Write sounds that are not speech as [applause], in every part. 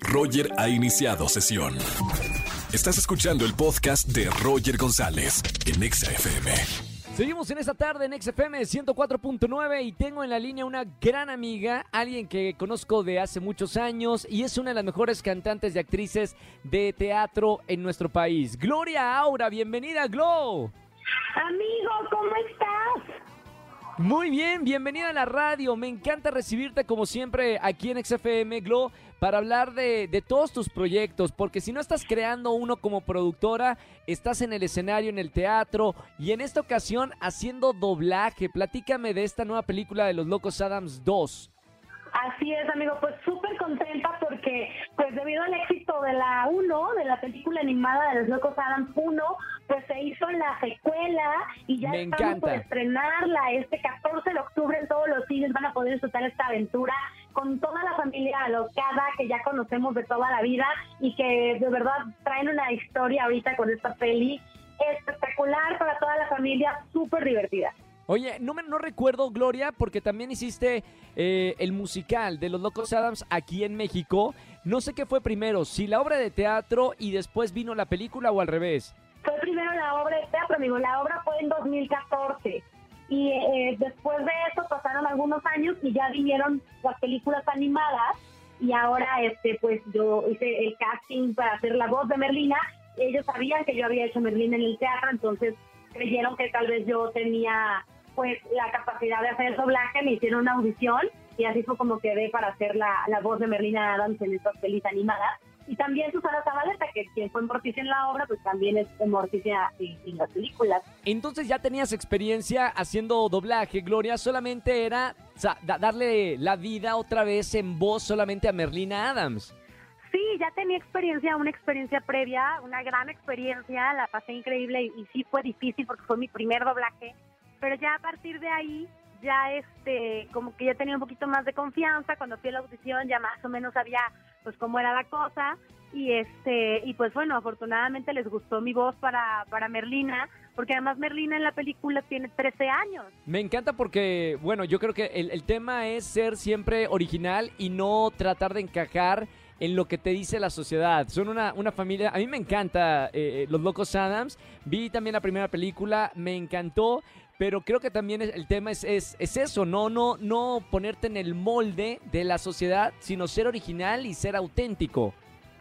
Roger ha iniciado sesión. Estás escuchando el podcast de Roger González en Exa FM. Seguimos en esta tarde en XFM 104.9 y tengo en la línea una gran amiga, alguien que conozco de hace muchos años y es una de las mejores cantantes y actrices de teatro en nuestro país. Gloria Aura, bienvenida Glo. Amigo, ¿cómo estás? Muy bien, bienvenida a la radio. Me encanta recibirte como siempre aquí en XFM Glo para hablar de, de, todos tus proyectos, porque si no estás creando uno como productora, estás en el escenario, en el teatro y en esta ocasión haciendo doblaje. Platícame de esta nueva película de Los Locos Adams 2. Así es, amigo, pues súper contenta porque, pues debido al éxito de la 1, de la película animada de Los Locos Adams 1, pues se hizo la secuela y ya Me estamos encanta. por estrenarla. Este 14 de octubre en todos los cines van a poder disfrutar esta aventura con toda la familia alocada que ya conocemos de toda la vida y que de verdad traen una historia ahorita con esta peli espectacular para toda la familia, súper divertida. Oye, no, me, no recuerdo, Gloria, porque también hiciste eh, el musical de Los Locos Adams aquí en México. No sé qué fue primero, si la obra de teatro y después vino la película o al revés. Fue primero la obra de teatro, amigo. La obra fue en 2014. Y eh, después de eso pasaron algunos años y ya vinieron las películas animadas. Y ahora, este, pues yo hice el casting para hacer la voz de Merlina. Ellos sabían que yo había hecho Merlina en el teatro, entonces creyeron que tal vez yo tenía pues la capacidad de hacer el doblaje, me hicieron una audición y así fue como quedé para hacer la, la voz de Merlina Adams en estas pelis animadas. Y también Susana Zabaleta, que quien fue Morticia en la obra, pues también es Morticia en, en las películas. Entonces ya tenías experiencia haciendo doblaje, Gloria, solamente era o sea, da- darle la vida otra vez en voz solamente a Merlina Adams. Sí, ya tenía experiencia, una experiencia previa, una gran experiencia, la pasé increíble y, y sí fue difícil porque fue mi primer doblaje, pero ya a partir de ahí, ya este, como que ya tenía un poquito más de confianza, cuando fui a la audición ya más o menos sabía pues cómo era la cosa y este, y pues bueno, afortunadamente les gustó mi voz para, para Merlina, porque además Merlina en la película tiene 13 años. Me encanta porque, bueno, yo creo que el, el tema es ser siempre original y no tratar de encajar en lo que te dice la sociedad. Son una, una familia, a mí me encanta eh, Los Locos Adams, vi también la primera película, me encantó, pero creo que también el tema es, es, es eso, ¿no? No, no ponerte en el molde de la sociedad, sino ser original y ser auténtico.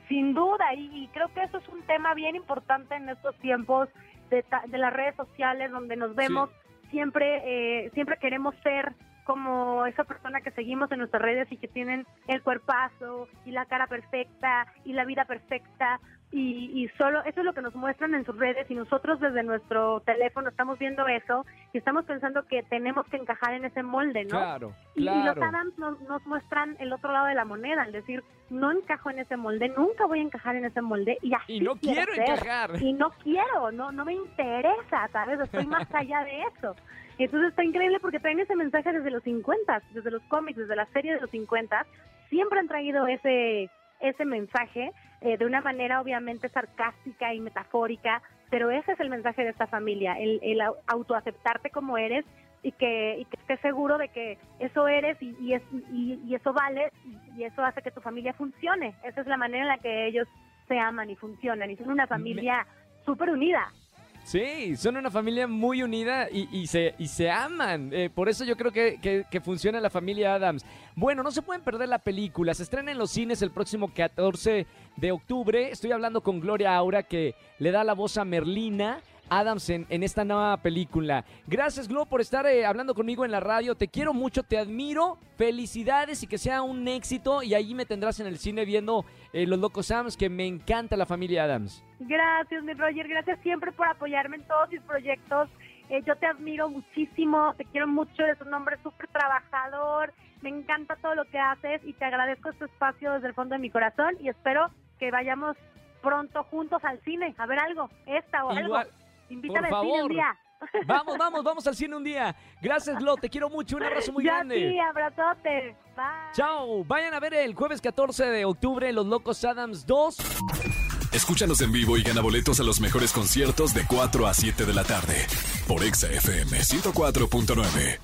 Sin duda, y, creo que eso es un tema bien importante en estos tiempos de, ta- de las redes sociales, donde nos vemos siempre, eh, siempre queremos ser como esa persona que seguimos en nuestras redes y que tienen el cuerpazo y la cara perfecta y la vida perfecta y, y solo eso es lo que nos muestran en sus redes y nosotros desde nuestro teléfono estamos viendo eso y estamos pensando que tenemos que encajar en ese molde, ¿no? Claro, Y, y los. Adams nos, nos muestran el otro lado de la moneda, es decir, no encajo en ese molde, nunca voy a encajar en ese molde y así Y no quiero encajar. Y no quiero, no, no me interesa, ¿sabes? Estoy más [laughs] allá de eso. Y entonces está increíble porque traen ese mensaje desde los 50, desde los cómics, desde la serie de los 50, siempre han traído ese, ese mensaje eh, de una manera obviamente sarcástica y metafórica, pero ese es el mensaje de esta familia, el, el au- autoaceptarte como eres y que, y que estés seguro de que eso eres y, y, es, y, y eso vale y, y eso hace que tu familia funcione. Esa es la manera en la que ellos se aman y funcionan y son una familia súper unida. Sí, son una familia muy unida y, y se, y se aman. Eh, por eso yo creo que, que- que funciona la familia Adams. Bueno, no se pueden perder la película. Se estrena en los cines el próximo 14 de octubre. Estoy hablando con Gloria Aura que le da la voz a Merlina. Adams en, en esta nueva película. Gracias, Glo, por estar eh, hablando conmigo en la radio. Te quiero mucho, te admiro. Felicidades y que sea un éxito. Y allí me tendrás en el cine viendo eh, Los Locos Adams, que me encanta la familia Adams. Gracias, mi Roger. Gracias siempre por apoyarme en todos mis proyectos. Eh, yo te admiro muchísimo, te quiero mucho, eres un hombre súper trabajador, me encanta todo lo que haces y te agradezco este espacio desde el fondo de mi corazón y espero que vayamos pronto juntos al cine a ver algo, esta o Igual, algo. Invítame por al cine un favor. día. [laughs] Vamos, vamos, vamos al cine un día. Gracias, Glo, te quiero mucho. Un abrazo muy ya grande. sí, abrazote. Bye. Chao. Vayan a ver el jueves 14 de octubre Los Locos Adams 2. Escúchanos en vivo y gana boletos a los mejores conciertos de 4 a 7 de la tarde por Exa FM 104.9.